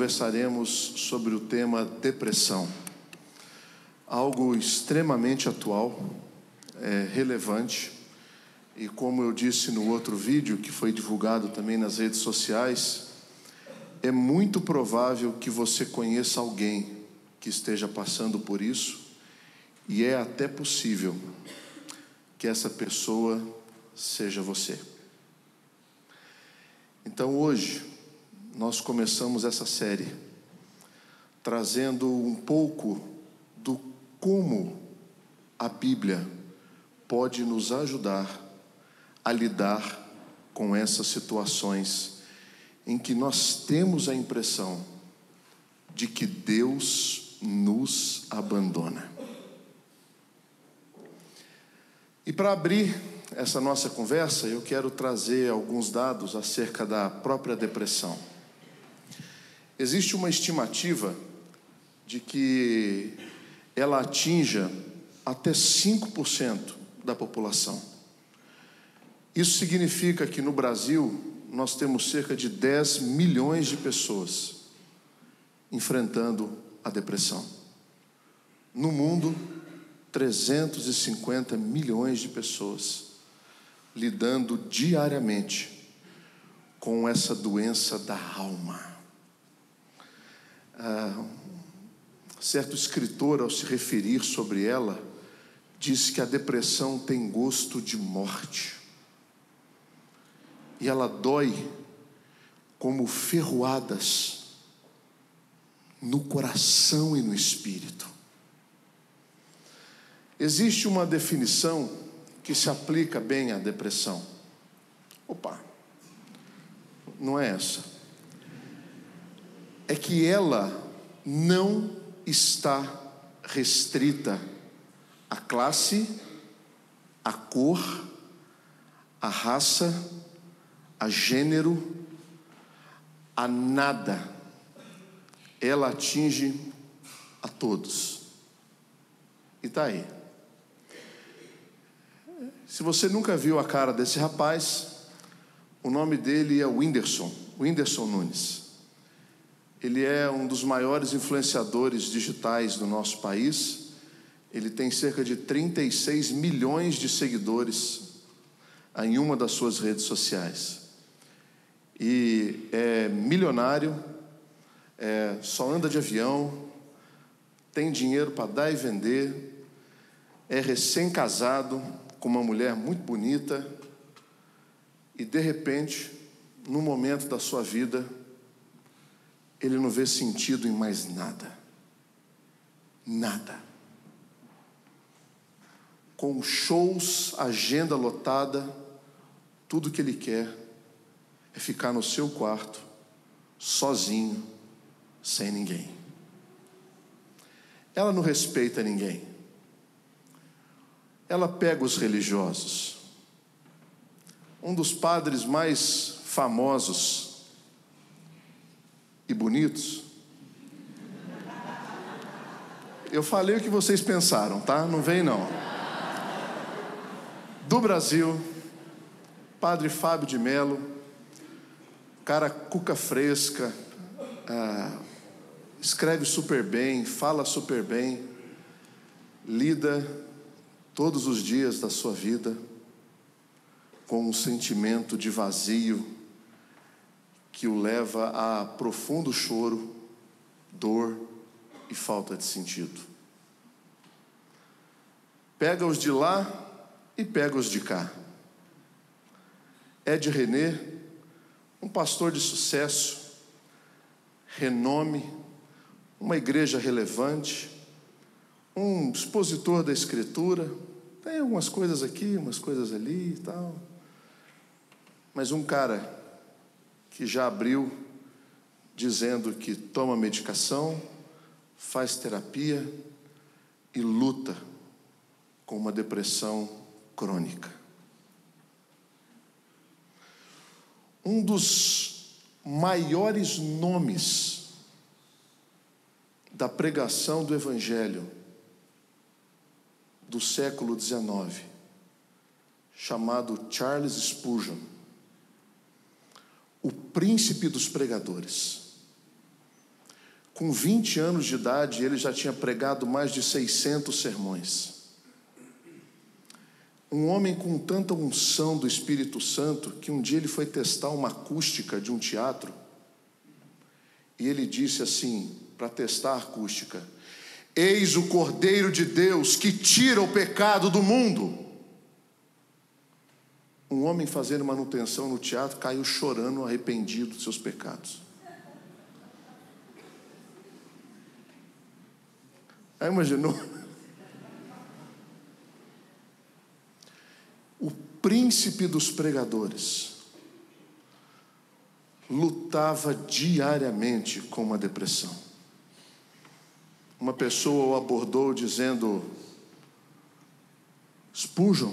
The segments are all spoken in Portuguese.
conversaremos sobre o tema depressão. Algo extremamente atual, é, relevante, e como eu disse no outro vídeo, que foi divulgado também nas redes sociais, é muito provável que você conheça alguém que esteja passando por isso, e é até possível que essa pessoa seja você. Então hoje, nós começamos essa série trazendo um pouco do como a Bíblia pode nos ajudar a lidar com essas situações em que nós temos a impressão de que Deus nos abandona. E para abrir essa nossa conversa, eu quero trazer alguns dados acerca da própria depressão. Existe uma estimativa de que ela atinja até 5% da população. Isso significa que no Brasil nós temos cerca de 10 milhões de pessoas enfrentando a depressão. No mundo, 350 milhões de pessoas lidando diariamente com essa doença da alma. Ah, certo escritor, ao se referir sobre ela, disse que a depressão tem gosto de morte. E ela dói como ferroadas no coração e no espírito. Existe uma definição que se aplica bem à depressão. Opa, não é essa é que ela não está restrita à classe, à cor, à raça, a gênero, a nada. Ela atinge a todos. E está aí. Se você nunca viu a cara desse rapaz, o nome dele é Whindersson, Whindersson Nunes. Ele é um dos maiores influenciadores digitais do nosso país. Ele tem cerca de 36 milhões de seguidores em uma das suas redes sociais. E é milionário, é, só anda de avião, tem dinheiro para dar e vender, é recém-casado com uma mulher muito bonita e de repente, no momento da sua vida, ele não vê sentido em mais nada. Nada. Com shows, agenda lotada, tudo que ele quer é ficar no seu quarto, sozinho, sem ninguém. Ela não respeita ninguém. Ela pega os religiosos. Um dos padres mais famosos e bonitos. Eu falei o que vocês pensaram, tá? Não vem não. Do Brasil, Padre Fábio de Melo, cara cuca fresca, ah, escreve super bem, fala super bem, lida todos os dias da sua vida com um sentimento de vazio, que o leva a profundo choro, dor e falta de sentido. Pega os de lá e pega os de cá. Ed René, um pastor de sucesso, renome, uma igreja relevante, um expositor da Escritura, tem algumas coisas aqui, umas coisas ali e tal, mas um cara que já abriu dizendo que toma medicação, faz terapia e luta com uma depressão crônica. Um dos maiores nomes da pregação do Evangelho do século XIX, chamado Charles Spurgeon, o príncipe dos pregadores. Com 20 anos de idade, ele já tinha pregado mais de 600 sermões. Um homem com tanta unção do Espírito Santo que um dia ele foi testar uma acústica de um teatro e ele disse assim, para testar a acústica: Eis o Cordeiro de Deus que tira o pecado do mundo. Um homem fazendo manutenção no teatro caiu chorando, arrependido dos seus pecados. Aí imaginou? O príncipe dos pregadores lutava diariamente com uma depressão. Uma pessoa o abordou dizendo: Spurgeon,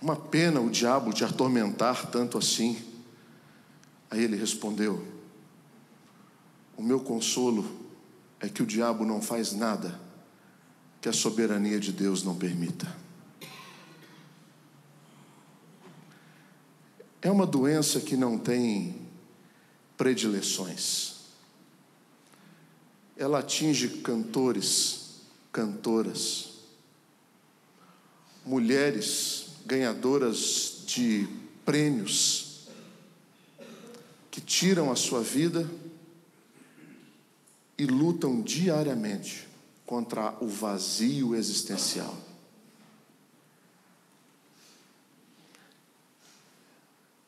uma pena o diabo te atormentar tanto assim. Aí ele respondeu: O meu consolo é que o diabo não faz nada que a soberania de Deus não permita. É uma doença que não tem predileções. Ela atinge cantores, cantoras, mulheres ganhadoras de prêmios que tiram a sua vida e lutam diariamente contra o vazio existencial.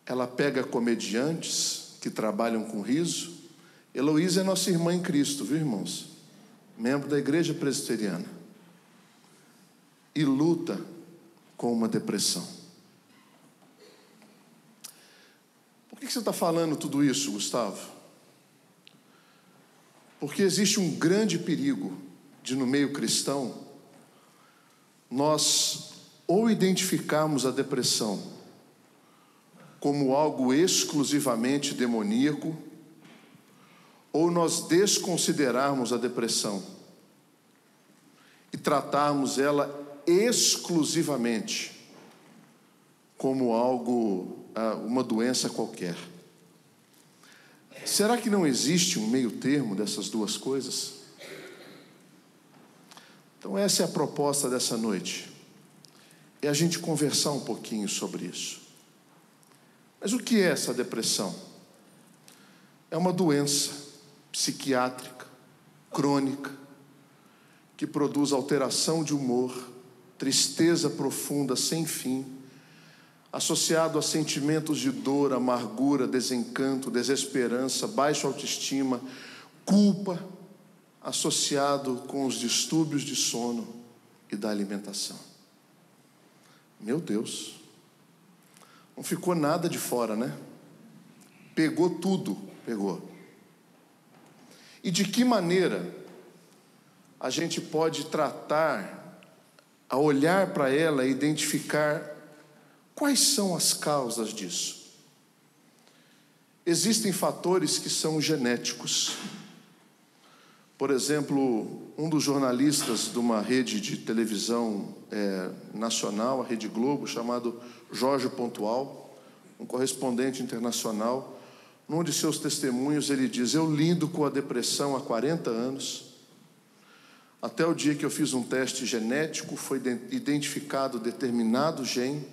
Ela pega comediantes que trabalham com riso. Heloísa é nossa irmã em Cristo, viu, irmãos? Membro da igreja presbiteriana. E luta com uma depressão. Por que você está falando tudo isso, Gustavo? Porque existe um grande perigo de, no meio cristão, nós ou identificarmos a depressão como algo exclusivamente demoníaco, ou nós desconsiderarmos a depressão e tratarmos ela exclusivamente como algo, ah, uma doença qualquer. Será que não existe um meio termo dessas duas coisas? Então, essa é a proposta dessa noite. É a gente conversar um pouquinho sobre isso. Mas o que é essa depressão? É uma doença psiquiátrica, crônica, que produz alteração de humor, tristeza profunda sem fim associado a sentimentos de dor, amargura, desencanto, desesperança, baixa autoestima, culpa, associado com os distúrbios de sono e da alimentação. Meu Deus, não ficou nada de fora, né? Pegou tudo, pegou. E de que maneira a gente pode tratar, a olhar para ela e identificar Quais são as causas disso? Existem fatores que são genéticos. Por exemplo, um dos jornalistas de uma rede de televisão é, nacional, a Rede Globo, chamado Jorge Pontual, um correspondente internacional, num de seus testemunhos ele diz: Eu lido com a depressão há 40 anos. Até o dia que eu fiz um teste genético, foi identificado determinado gene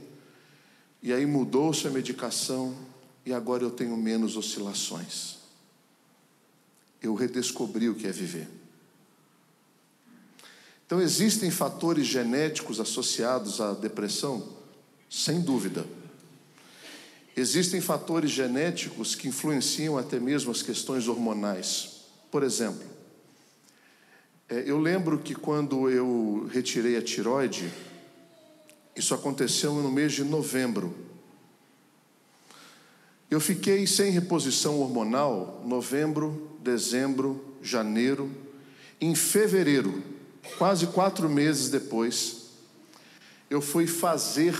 e aí mudou-se a medicação e agora eu tenho menos oscilações. Eu redescobri o que é viver. Então, existem fatores genéticos associados à depressão? Sem dúvida. Existem fatores genéticos que influenciam até mesmo as questões hormonais. Por exemplo, é, eu lembro que quando eu retirei a tiroide, isso aconteceu no mês de novembro. Eu fiquei sem reposição hormonal novembro, dezembro, janeiro. Em fevereiro, quase quatro meses depois, eu fui fazer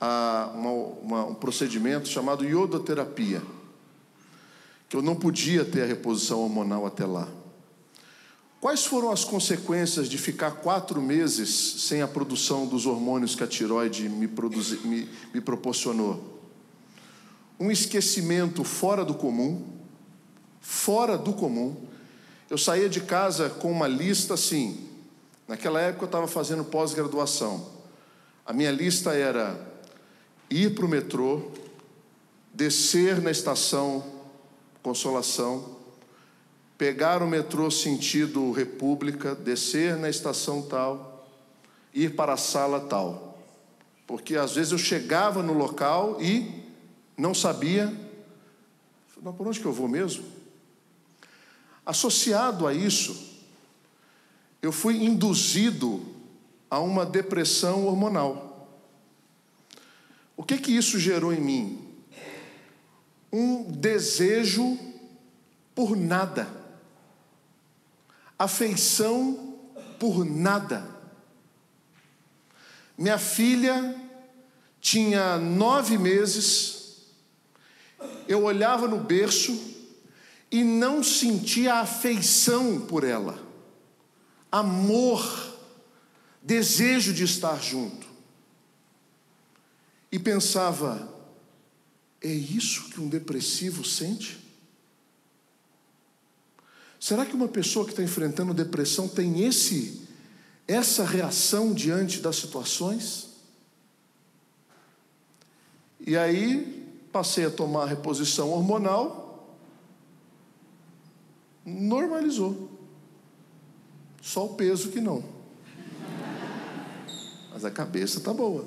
a, uma, uma, um procedimento chamado iodoterapia, que eu não podia ter a reposição hormonal até lá. Quais foram as consequências de ficar quatro meses sem a produção dos hormônios que a tiroide me, produzi, me, me proporcionou? Um esquecimento fora do comum, fora do comum. Eu saía de casa com uma lista assim. Naquela época eu estava fazendo pós-graduação. A minha lista era ir para o metrô, descer na estação Consolação, pegar o metrô sentido República, descer na estação tal, ir para a sala tal. Porque às vezes eu chegava no local e não sabia, mas por onde que eu vou mesmo? Associado a isso, eu fui induzido a uma depressão hormonal. O que que isso gerou em mim? Um desejo por nada, afeição por nada. Minha filha tinha nove meses, eu olhava no berço e não sentia afeição por ela, amor desejo de estar junto. E pensava: é isso que um depressivo sente? Será que uma pessoa que está enfrentando depressão tem esse essa reação diante das situações? E aí passei a tomar reposição hormonal, normalizou. Só o peso que não mas a cabeça está boa.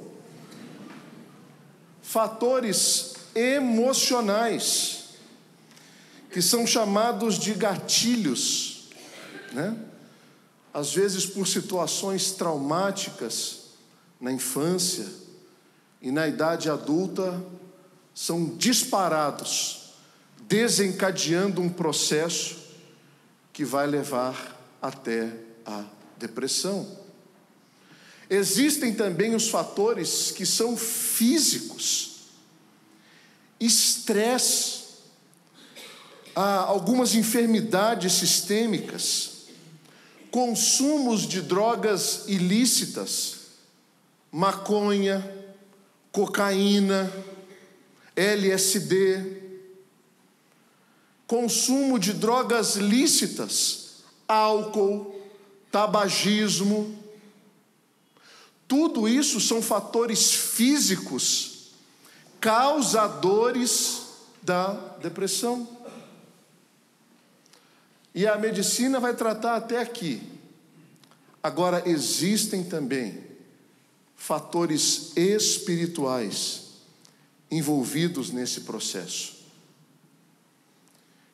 Fatores emocionais, que são chamados de gatilhos, né? às vezes por situações traumáticas na infância e na idade adulta, são disparados, desencadeando um processo que vai levar até a depressão. Existem também os fatores que são físicos, estresse, algumas enfermidades sistêmicas, consumos de drogas ilícitas, maconha, cocaína, LSD, consumo de drogas lícitas, álcool, tabagismo, tudo isso são fatores físicos causadores da depressão. E a medicina vai tratar até aqui. Agora, existem também fatores espirituais envolvidos nesse processo,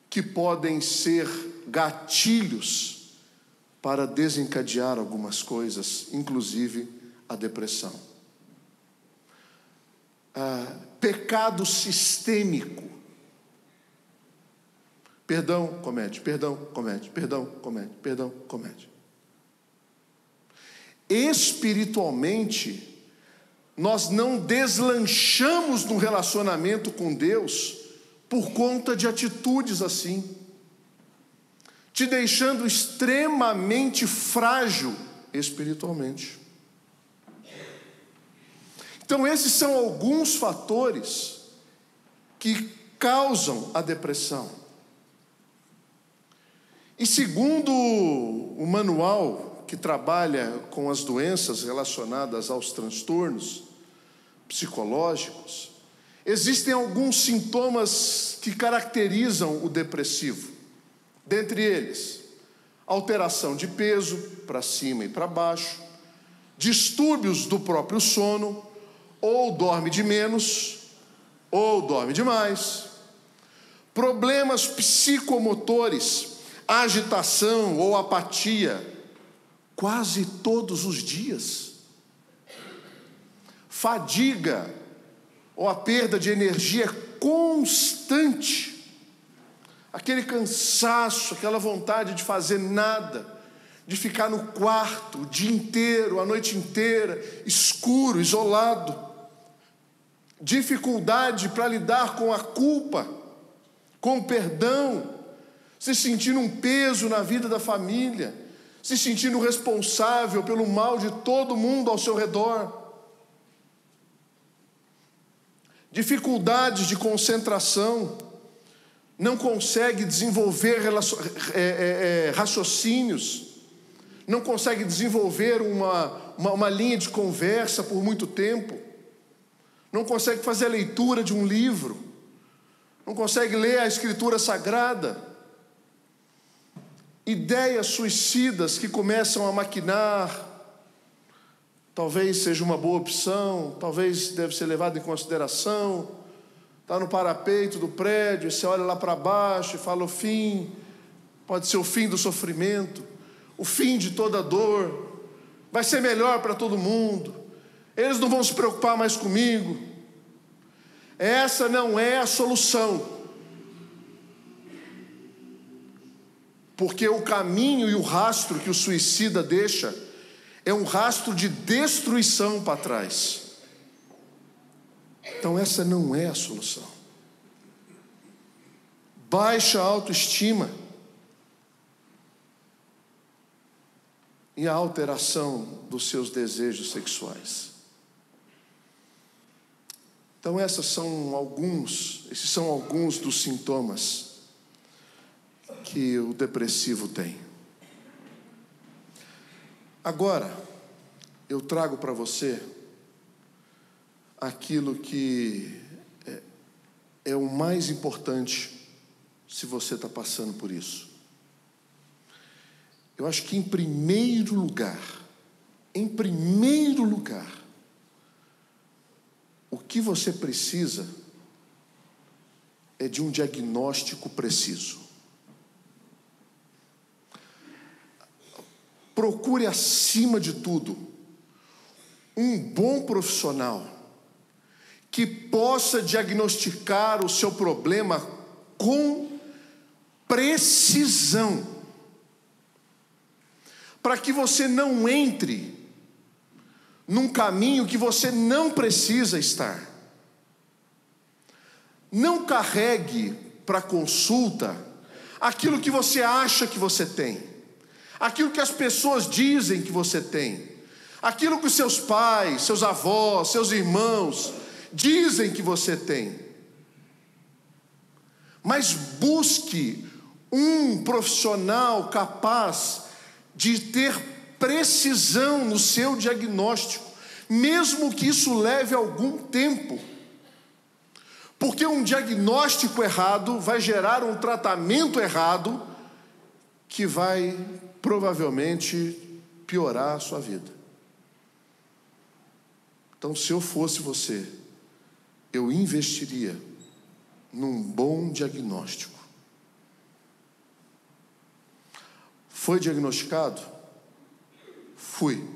que podem ser gatilhos para desencadear algumas coisas, inclusive a depressão. Ah, pecado sistêmico. Perdão, comete, perdão, comete, perdão, comete, perdão, comete. Espiritualmente, nós não deslanchamos no relacionamento com Deus por conta de atitudes assim, te deixando extremamente frágil espiritualmente. Então, esses são alguns fatores que causam a depressão. E segundo o manual que trabalha com as doenças relacionadas aos transtornos psicológicos, existem alguns sintomas que caracterizam o depressivo. Dentre eles, alteração de peso para cima e para baixo, distúrbios do próprio sono, ou dorme de menos, ou dorme demais. Problemas psicomotores, agitação ou apatia, quase todos os dias. Fadiga ou a perda de energia constante. Aquele cansaço, aquela vontade de fazer nada de ficar no quarto o dia inteiro, a noite inteira, escuro, isolado dificuldade para lidar com a culpa, com o perdão, se sentindo um peso na vida da família, se sentindo responsável pelo mal de todo mundo ao seu redor. Dificuldades de concentração, não consegue desenvolver é, é, é, raciocínios, não consegue desenvolver uma, uma, uma linha de conversa por muito tempo, não consegue fazer a leitura de um livro, não consegue ler a Escritura Sagrada. Ideias suicidas que começam a maquinar, talvez seja uma boa opção, talvez deve ser levado em consideração. Está no parapeito do prédio, você olha lá para baixo e fala o fim, pode ser o fim do sofrimento, o fim de toda dor, vai ser melhor para todo mundo, eles não vão se preocupar mais comigo. Essa não é a solução. Porque o caminho e o rastro que o suicida deixa é um rastro de destruição para trás. Então, essa não é a solução. Baixa autoestima e a alteração dos seus desejos sexuais. Então, essas são alguns, esses são alguns dos sintomas que o depressivo tem. Agora, eu trago para você aquilo que é, é o mais importante se você está passando por isso. Eu acho que, em primeiro lugar, em primeiro lugar, o que você precisa é de um diagnóstico preciso. Procure, acima de tudo, um bom profissional que possa diagnosticar o seu problema com precisão, para que você não entre num caminho que você não precisa estar. Não carregue para consulta aquilo que você acha que você tem aquilo que as pessoas dizem que você tem, aquilo que os seus pais, seus avós, seus irmãos dizem que você tem. Mas busque um profissional capaz de ter precisão no seu diagnóstico, mesmo que isso leve algum tempo. Porque um diagnóstico errado vai gerar um tratamento errado que vai provavelmente piorar a sua vida. Então, se eu fosse você, eu investiria num bom diagnóstico. Foi diagnosticado? Fui. O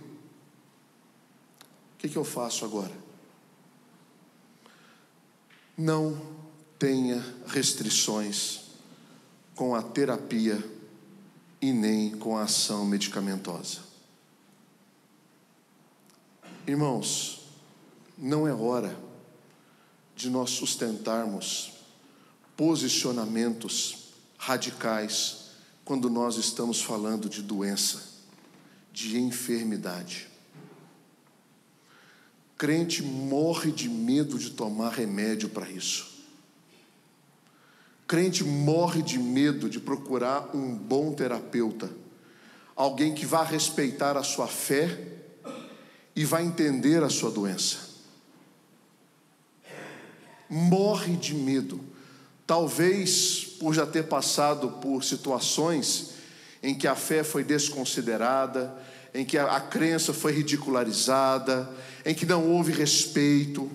que, que eu faço agora? Não tenha restrições com a terapia e nem com a ação medicamentosa. Irmãos, não é hora de nós sustentarmos posicionamentos radicais quando nós estamos falando de doença, de enfermidade. Crente morre de medo de tomar remédio para isso crente morre de medo de procurar um bom terapeuta, alguém que vá respeitar a sua fé e vai entender a sua doença. Morre de medo, talvez por já ter passado por situações em que a fé foi desconsiderada, em que a, a crença foi ridicularizada, em que não houve respeito.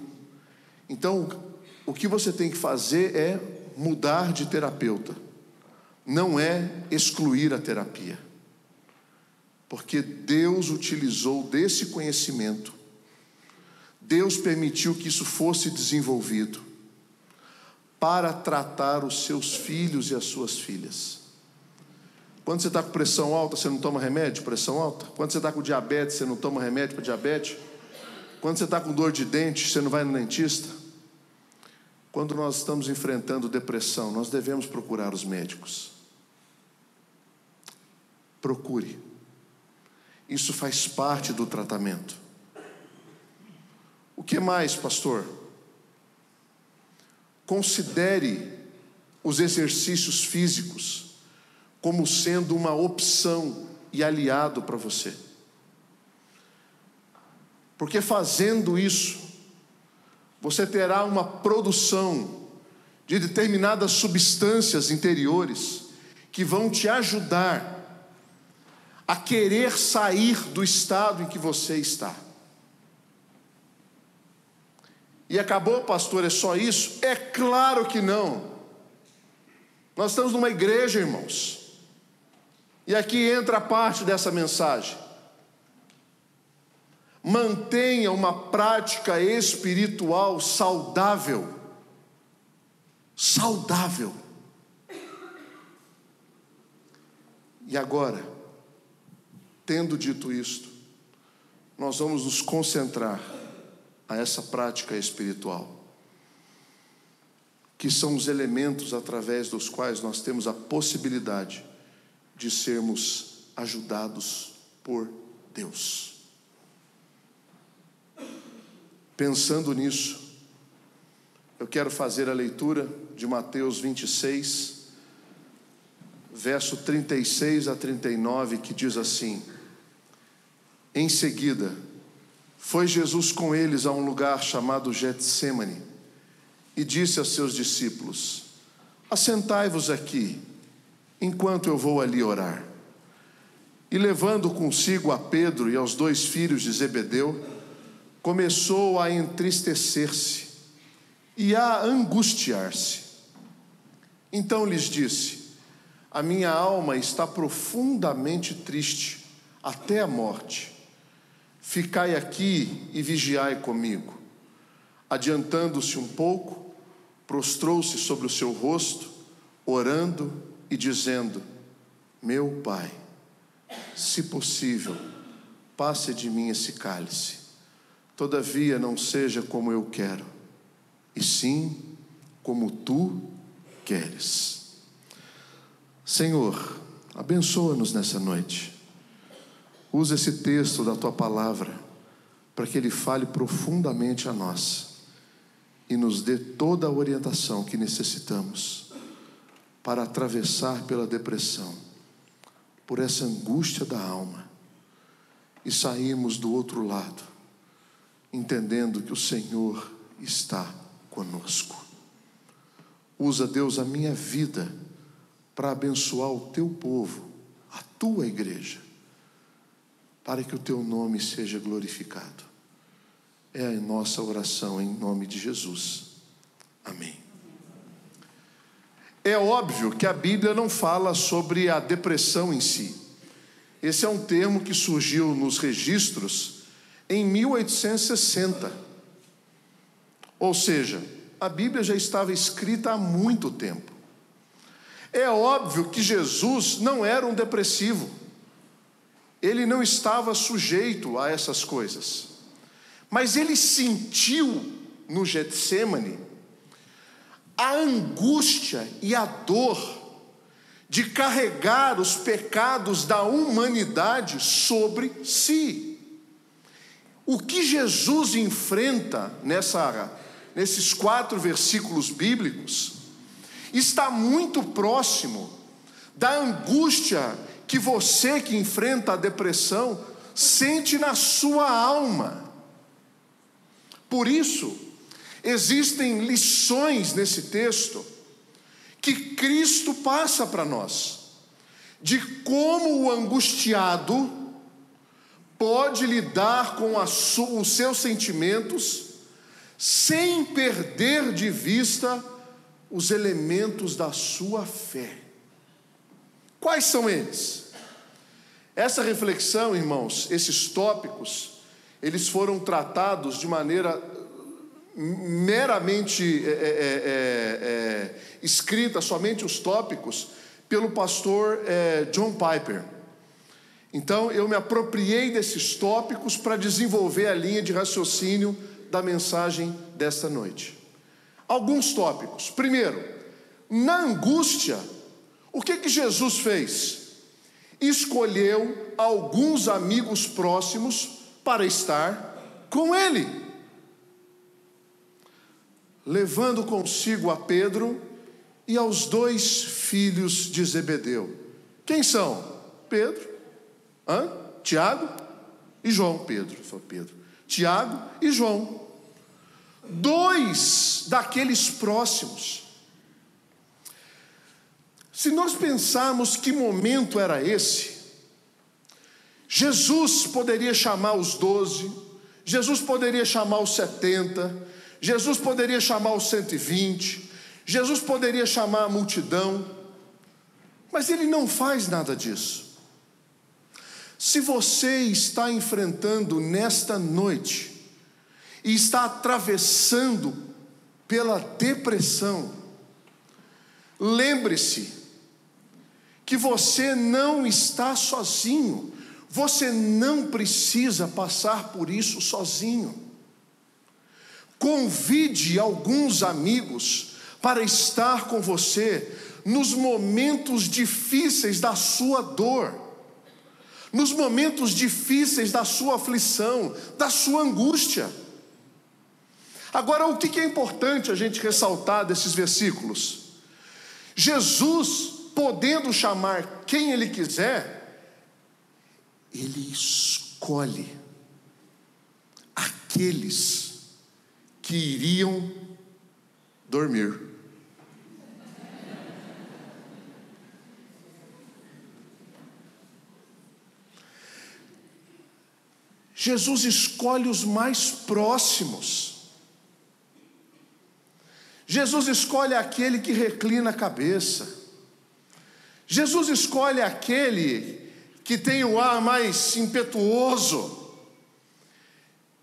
Então, o que você tem que fazer é mudar de terapeuta, não é excluir a terapia, porque Deus utilizou desse conhecimento, Deus permitiu que isso fosse desenvolvido para tratar os seus filhos e as suas filhas. Quando você está com pressão alta, você não toma remédio pressão alta? Quando você está com diabetes, você não toma remédio para diabetes? Quando você está com dor de dente, você não vai no dentista? Quando nós estamos enfrentando depressão, nós devemos procurar os médicos. Procure. Isso faz parte do tratamento. O que mais, pastor? Considere os exercícios físicos como sendo uma opção e aliado para você. Porque fazendo isso, você terá uma produção de determinadas substâncias interiores que vão te ajudar a querer sair do estado em que você está. E acabou, pastor, é só isso? É claro que não. Nós estamos numa igreja, irmãos. E aqui entra a parte dessa mensagem. Mantenha uma prática espiritual saudável. Saudável. E agora, tendo dito isto, nós vamos nos concentrar a essa prática espiritual, que são os elementos através dos quais nós temos a possibilidade de sermos ajudados por Deus. Pensando nisso, eu quero fazer a leitura de Mateus 26, verso 36 a 39, que diz assim: Em seguida, foi Jesus com eles a um lugar chamado Getsemane e disse a seus discípulos: Assentai-vos aqui, enquanto eu vou ali orar. E levando consigo a Pedro e aos dois filhos de Zebedeu, começou a entristecer-se e a angustiar-se. Então lhes disse: A minha alma está profundamente triste, até a morte. Ficai aqui e vigiai comigo. Adiantando-se um pouco, prostrou-se sobre o seu rosto, orando e dizendo: Meu pai, se possível, passe de mim esse cálice. Todavia não seja como eu quero, e sim como tu queres. Senhor, abençoa-nos nessa noite. Usa esse texto da tua palavra para que ele fale profundamente a nós e nos dê toda a orientação que necessitamos para atravessar pela depressão, por essa angústia da alma e sairmos do outro lado, entendendo que o Senhor está conosco. Usa, Deus, a minha vida para abençoar o teu povo, a tua igreja para que o teu nome seja glorificado. É a nossa oração em nome de Jesus. Amém. É óbvio que a Bíblia não fala sobre a depressão em si. Esse é um termo que surgiu nos registros em 1860. Ou seja, a Bíblia já estava escrita há muito tempo. É óbvio que Jesus não era um depressivo ele não estava sujeito a essas coisas. Mas ele sentiu no Getsemane a angústia e a dor de carregar os pecados da humanidade sobre si. O que Jesus enfrenta nessa, nesses quatro versículos bíblicos está muito próximo da angústia que você que enfrenta a depressão sente na sua alma. Por isso, existem lições nesse texto que Cristo passa para nós, de como o angustiado pode lidar com os seus sentimentos sem perder de vista os elementos da sua fé. Quais são eles? Essa reflexão, irmãos, esses tópicos, eles foram tratados de maneira meramente é, é, é, é escrita, somente os tópicos, pelo pastor é, John Piper. Então, eu me apropriei desses tópicos para desenvolver a linha de raciocínio da mensagem desta noite. Alguns tópicos. Primeiro, na angústia, o que que Jesus fez? Escolheu alguns amigos próximos para estar com ele. Levando consigo a Pedro e aos dois filhos de Zebedeu. Quem são? Pedro, hã? Tiago e João. Pedro, foi Pedro. Tiago e João. Dois daqueles próximos. Se nós pensarmos que momento era esse, Jesus poderia chamar os doze, Jesus poderia chamar os setenta, Jesus poderia chamar os 120, Jesus poderia chamar a multidão, mas ele não faz nada disso. Se você está enfrentando nesta noite e está atravessando pela depressão, lembre-se que você não está sozinho, você não precisa passar por isso sozinho. Convide alguns amigos para estar com você nos momentos difíceis da sua dor, nos momentos difíceis da sua aflição, da sua angústia. Agora, o que é importante a gente ressaltar desses versículos? Jesus, podendo chamar quem Ele quiser, Ele escolhe aqueles que iriam dormir. Jesus escolhe os mais próximos. Jesus escolhe aquele que reclina a cabeça. Jesus escolhe aquele que tem o ar mais impetuoso.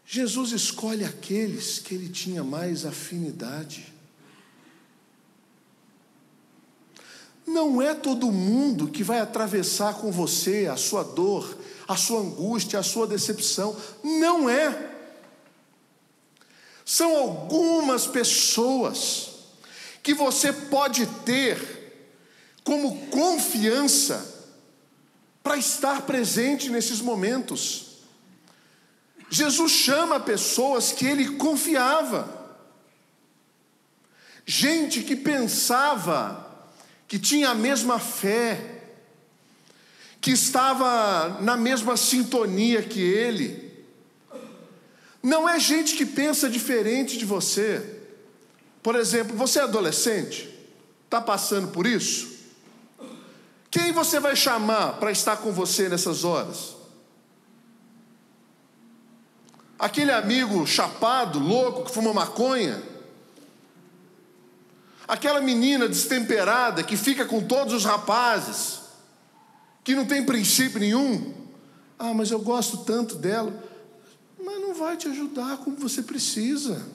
Jesus escolhe aqueles que ele tinha mais afinidade. Não é todo mundo que vai atravessar com você a sua dor, a sua angústia, a sua decepção. Não é. São algumas pessoas que você pode ter como confiança para estar presente nesses momentos. Jesus chama pessoas que ele confiava, gente que pensava que tinha a mesma fé, que estava na mesma sintonia que ele. Não é gente que pensa diferente de você. Por exemplo, você é adolescente, está passando por isso? Quem você vai chamar para estar com você nessas horas? Aquele amigo chapado, louco, que fuma maconha. Aquela menina destemperada que fica com todos os rapazes, que não tem princípio nenhum. Ah, mas eu gosto tanto dela. Mas não vai te ajudar como você precisa.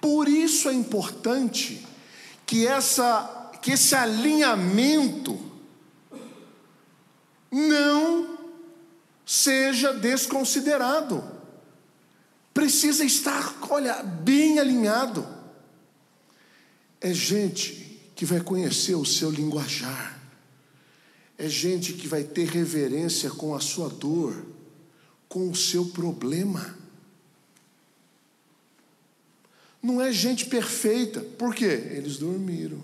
Por isso é importante que, essa, que esse alinhamento não seja desconsiderado. Precisa estar, olha, bem alinhado. É gente que vai conhecer o seu linguajar. É gente que vai ter reverência com a sua dor, com o seu problema. Não é gente perfeita, por quê? Eles dormiram.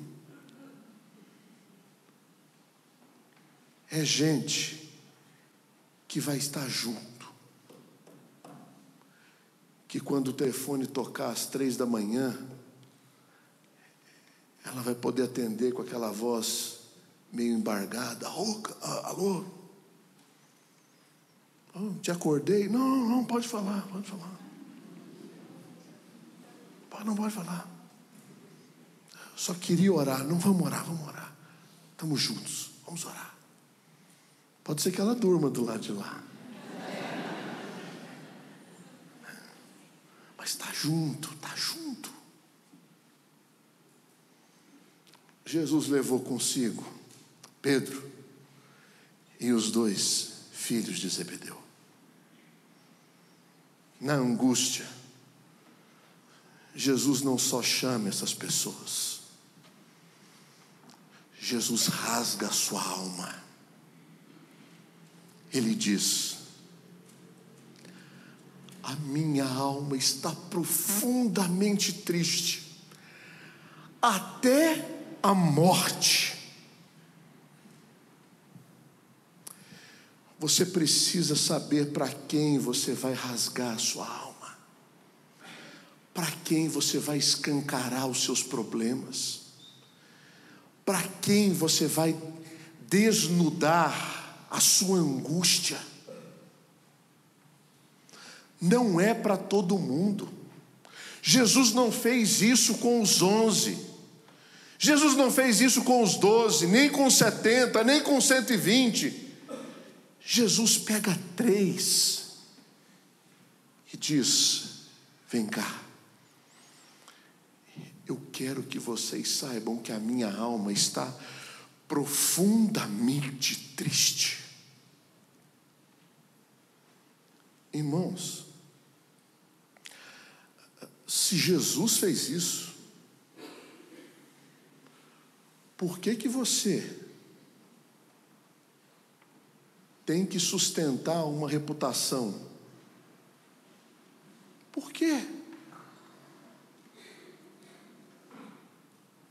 É gente que vai estar junto. Que quando o telefone tocar às três da manhã, ela vai poder atender com aquela voz meio embargada. Oh, alô? Oh, te acordei? Não, não, pode falar, pode falar. Não pode falar. Só queria orar. Não vamos orar, vamos orar. Estamos juntos, vamos orar. Pode ser que ela durma do lado de lá. Mas está junto, está junto. Jesus levou consigo Pedro e os dois filhos de Zebedeu. Na angústia, Jesus não só chama essas pessoas, Jesus rasga a sua alma ele diz: A minha alma está profundamente triste, até a morte. Você precisa saber para quem você vai rasgar a sua alma, para quem você vai escancarar os seus problemas, para quem você vai desnudar a sua angústia. Não é para todo mundo. Jesus não fez isso com os onze. Jesus não fez isso com os doze, nem com setenta, nem com cento e vinte. Jesus pega três e diz: Vem cá, eu quero que vocês saibam que a minha alma está profundamente triste. Irmãos, se Jesus fez isso, por que que você tem que sustentar uma reputação. Por quê?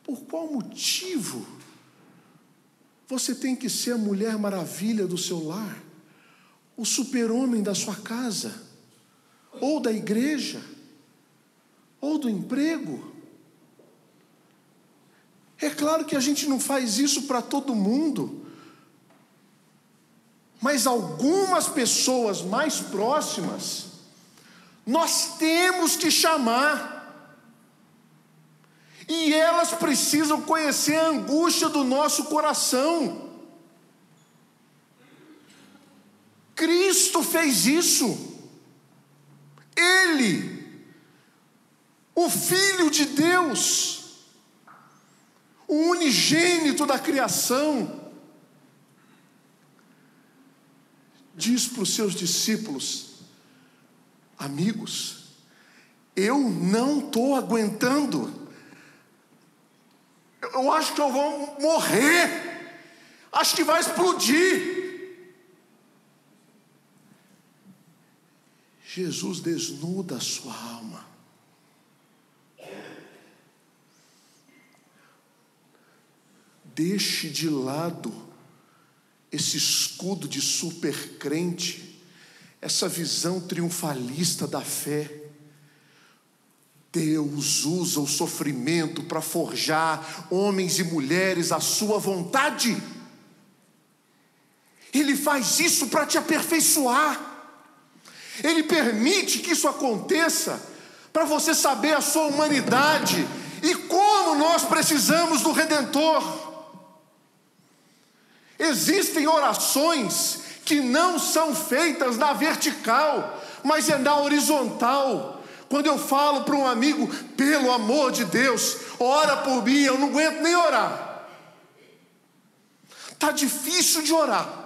Por qual motivo você tem que ser a mulher maravilha do seu lar, o super-homem da sua casa, ou da igreja, ou do emprego? É claro que a gente não faz isso para todo mundo. Mas algumas pessoas mais próximas, nós temos que chamar. E elas precisam conhecer a angústia do nosso coração. Cristo fez isso. Ele, o Filho de Deus, o unigênito da criação, diz para os seus discípulos: Amigos, eu não estou aguentando, eu acho que eu vou morrer, acho que vai explodir. Jesus desnuda a sua alma. Deixe de lado esse escudo de super crente, essa visão triunfalista da fé. Deus usa o sofrimento para forjar homens e mulheres à sua vontade. Ele faz isso para te aperfeiçoar. Ele permite que isso aconteça para você saber a sua humanidade e como nós precisamos do redentor. Existem orações que não são feitas na vertical, mas é na horizontal. Quando eu falo para um amigo, pelo amor de Deus, ora por mim, eu não aguento nem orar. Está difícil de orar.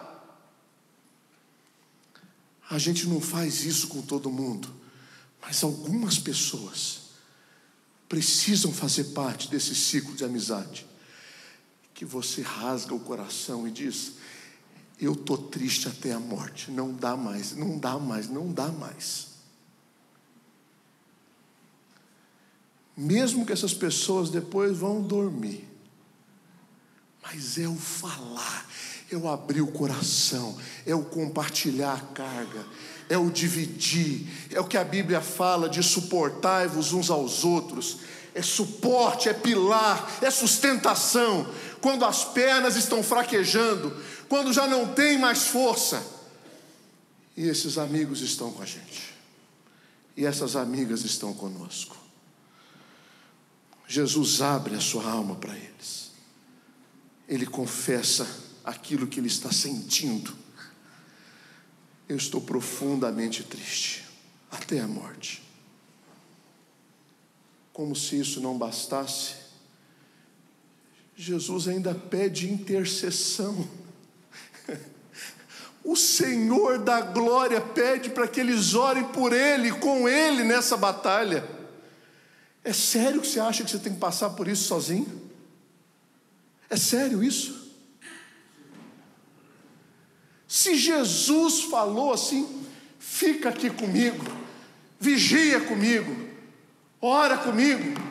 A gente não faz isso com todo mundo, mas algumas pessoas precisam fazer parte desse ciclo de amizade que você rasga o coração e diz: Eu estou triste até a morte, não dá mais, não dá mais, não dá mais. Mesmo que essas pessoas depois vão dormir, mas é o falar, é o abrir o coração, é o compartilhar a carga, é o dividir, é o que a Bíblia fala de suportar-vos uns aos outros, é suporte, é pilar, é sustentação quando as pernas estão fraquejando, quando já não tem mais força. E esses amigos estão com a gente. E essas amigas estão conosco. Jesus abre a sua alma para eles. Ele confessa aquilo que ele está sentindo. Eu estou profundamente triste, até a morte. Como se isso não bastasse, Jesus ainda pede intercessão. O Senhor da glória pede para que eles orem por Ele, com Ele nessa batalha. É sério que você acha que você tem que passar por isso sozinho? É sério isso? Se Jesus falou assim, fica aqui comigo, vigia comigo, ora comigo,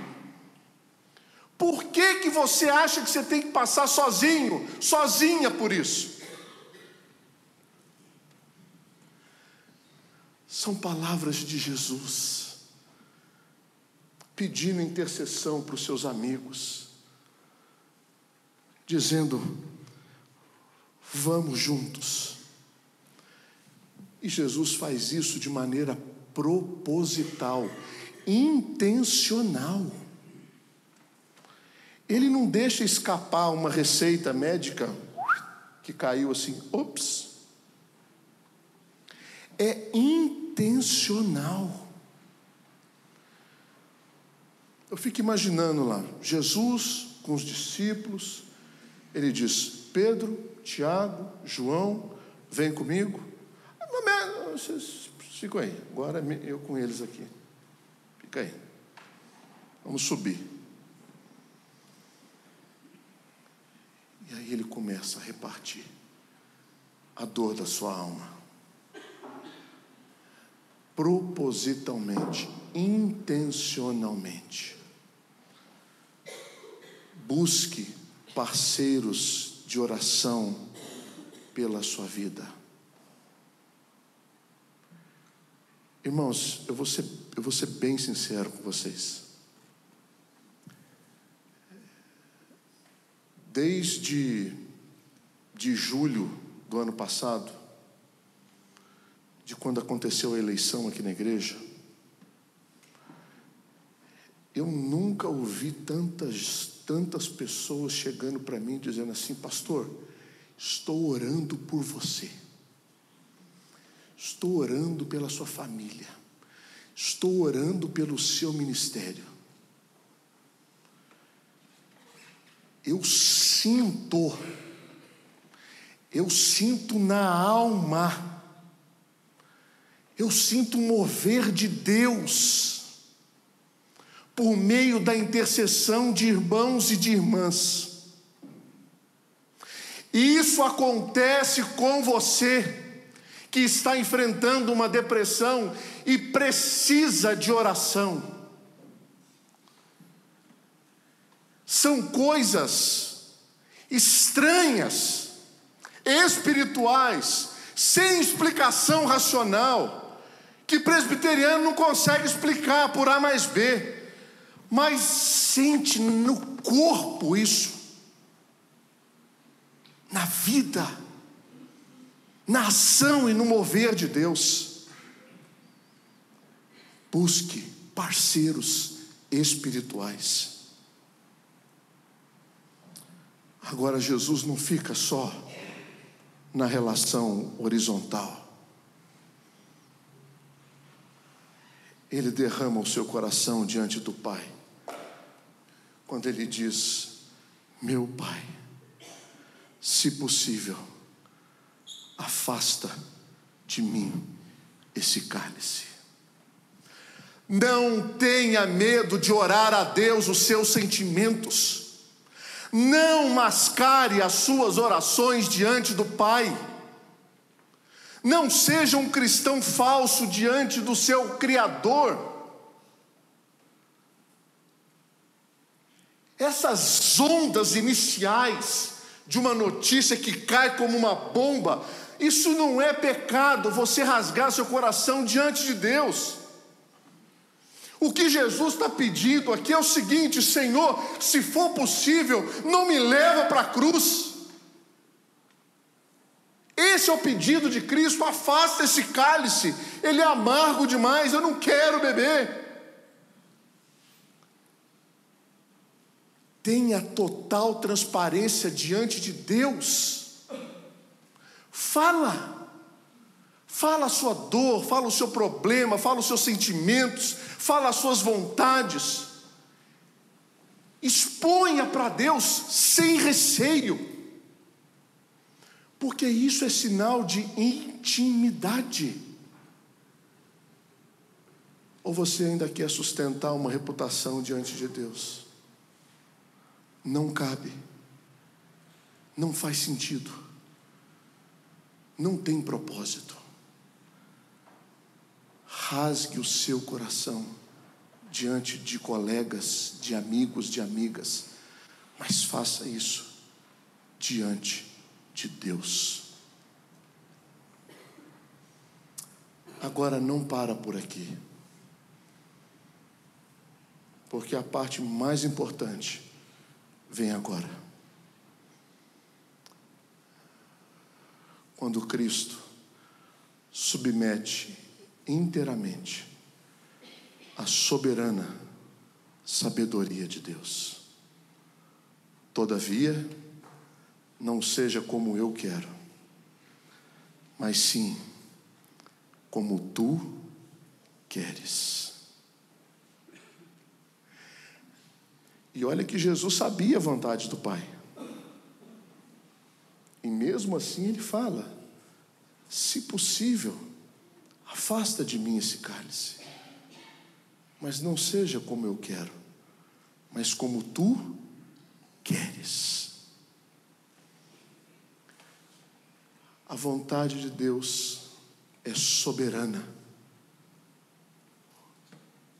Por que, que você acha que você tem que passar sozinho, sozinha por isso? São palavras de Jesus, pedindo intercessão para os seus amigos, dizendo: vamos juntos. E Jesus faz isso de maneira proposital, intencional. Ele não deixa escapar uma receita médica que caiu assim, ops. É intencional. Eu fico imaginando lá, Jesus com os discípulos, ele diz: Pedro, Tiago, João, vem comigo. Vocês ficam aí, agora eu com eles aqui. Fica aí. Vamos subir. E aí ele começa a repartir a dor da sua alma. Propositalmente, intencionalmente. Busque parceiros de oração pela sua vida. Irmãos, eu vou ser, eu vou ser bem sincero com vocês. Desde de julho do ano passado, de quando aconteceu a eleição aqui na igreja, eu nunca ouvi tantas, tantas pessoas chegando para mim dizendo assim, pastor, estou orando por você, estou orando pela sua família, estou orando pelo seu ministério. Eu sinto, eu sinto na alma, eu sinto mover de Deus, por meio da intercessão de irmãos e de irmãs. E isso acontece com você, que está enfrentando uma depressão e precisa de oração. São coisas estranhas, espirituais, sem explicação racional, que presbiteriano não consegue explicar por A mais B, mas sente no corpo isso, na vida, na ação e no mover de Deus. Busque parceiros espirituais. Agora, Jesus não fica só na relação horizontal. Ele derrama o seu coração diante do Pai, quando ele diz: Meu Pai, se possível, afasta de mim esse cálice. Não tenha medo de orar a Deus os seus sentimentos não mascare as suas orações diante do Pai. Não seja um cristão falso diante do seu Criador. Essas ondas iniciais de uma notícia que cai como uma bomba, isso não é pecado, você rasgar seu coração diante de Deus. O que Jesus está pedindo aqui é o seguinte: Senhor, se for possível, não me leva para a cruz. Esse é o pedido de Cristo: afasta esse cálice, ele é amargo demais, eu não quero beber. Tenha total transparência diante de Deus. Fala. Fala a sua dor, fala o seu problema, fala os seus sentimentos, fala as suas vontades. Exponha para Deus sem receio, porque isso é sinal de intimidade. Ou você ainda quer sustentar uma reputação diante de Deus? Não cabe, não faz sentido, não tem propósito rasgue o seu coração diante de colegas, de amigos, de amigas, Mas faça isso diante de Deus. Agora não para por aqui. Porque a parte mais importante vem agora. Quando Cristo submete inteiramente a soberana sabedoria de Deus. Todavia, não seja como eu quero, mas sim como tu queres. E olha que Jesus sabia a vontade do Pai. E mesmo assim ele fala: se possível, afasta de mim esse cálice, mas não seja como eu quero, mas como tu queres. A vontade de Deus é soberana.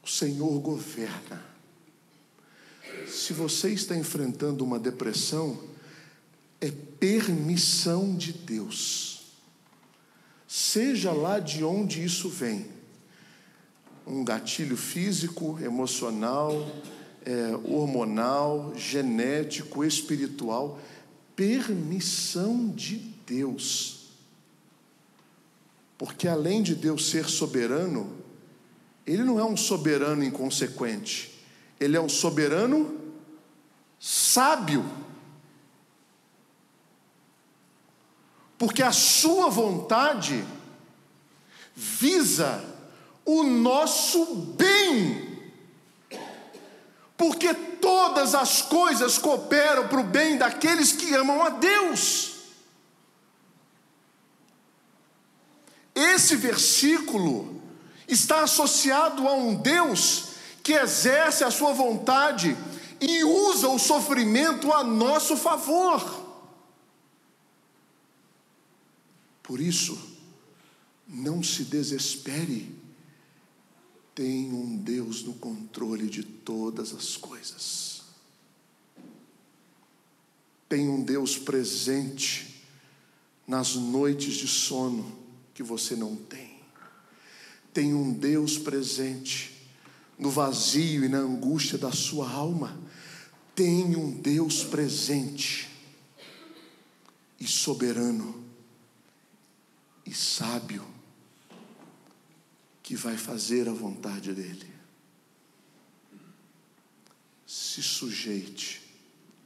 O Senhor governa. Se você está enfrentando uma depressão, é permissão de Deus. Seja lá de onde isso vem um gatilho físico, emocional, é, hormonal, genético, espiritual permissão de Deus. Porque além de Deus ser soberano, Ele não é um soberano inconsequente, Ele é um soberano sábio. Porque a Sua vontade visa o nosso bem. Porque todas as coisas cooperam para o bem daqueles que amam a Deus. Esse versículo está associado a um Deus que exerce a sua vontade e usa o sofrimento a nosso favor. Por isso, não se desespere, tem um Deus no controle de todas as coisas. Tem um Deus presente nas noites de sono que você não tem. Tem um Deus presente no vazio e na angústia da sua alma. Tem um Deus presente e soberano e sábio que vai fazer a vontade dEle. Se sujeite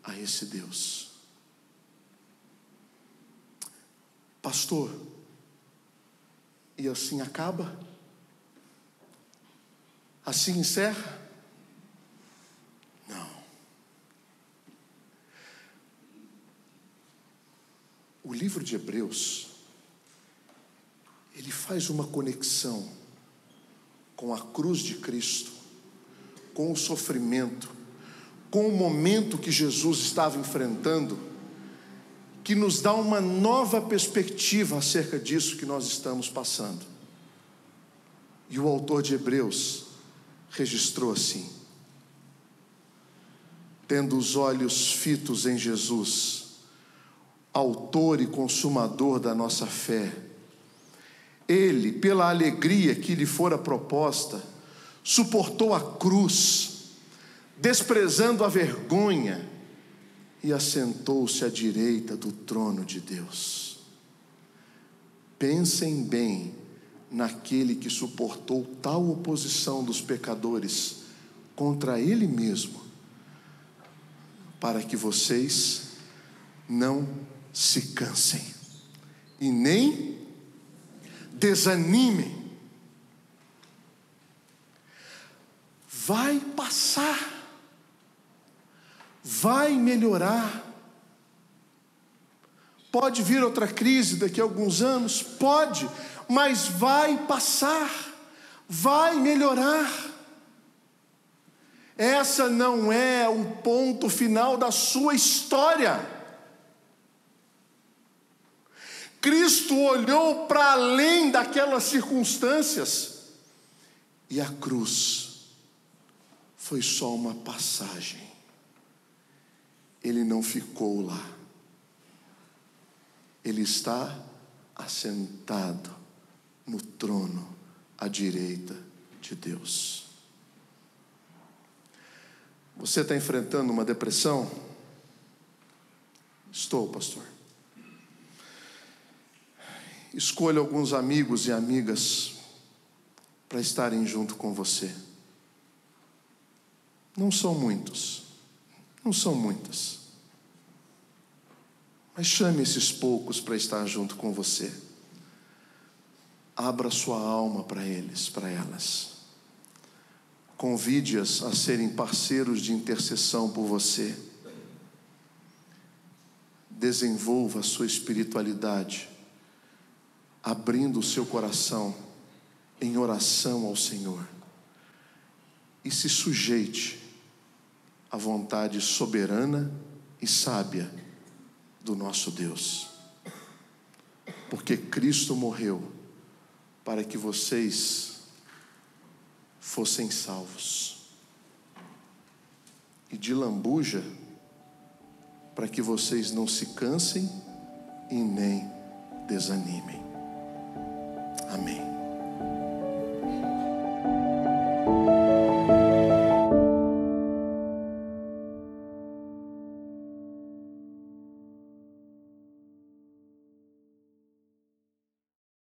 a esse Deus. Pastor, e assim acaba? Assim encerra? Não. O livro de Hebreus, ele faz uma conexão com a cruz de Cristo, com o sofrimento, com o momento que Jesus estava enfrentando que nos dá uma nova perspectiva acerca disso que nós estamos passando. E o autor de Hebreus registrou assim: tendo os olhos fitos em Jesus, autor e consumador da nossa fé, ele, pela alegria que lhe fora proposta, suportou a cruz, desprezando a vergonha, e assentou-se à direita do trono de Deus. Pensem bem naquele que suportou tal oposição dos pecadores contra ele mesmo, para que vocês não se cansem e nem desanimem. Vai passar vai melhorar. Pode vir outra crise daqui a alguns anos? Pode, mas vai passar, vai melhorar. Essa não é o ponto final da sua história. Cristo olhou para além daquelas circunstâncias e a cruz foi só uma passagem ele não ficou lá. Ele está assentado no trono à direita de Deus. Você está enfrentando uma depressão? Estou, pastor. Escolha alguns amigos e amigas para estarem junto com você. Não são muitos, não são muitas. Mas chame esses poucos para estar junto com você. Abra sua alma para eles, para elas. Convide-as a serem parceiros de intercessão por você. Desenvolva a sua espiritualidade, abrindo o seu coração em oração ao Senhor. E se sujeite à vontade soberana e sábia do nosso Deus. Porque Cristo morreu para que vocês fossem salvos. E de lambuja, para que vocês não se cansem e nem desanimem. Amém.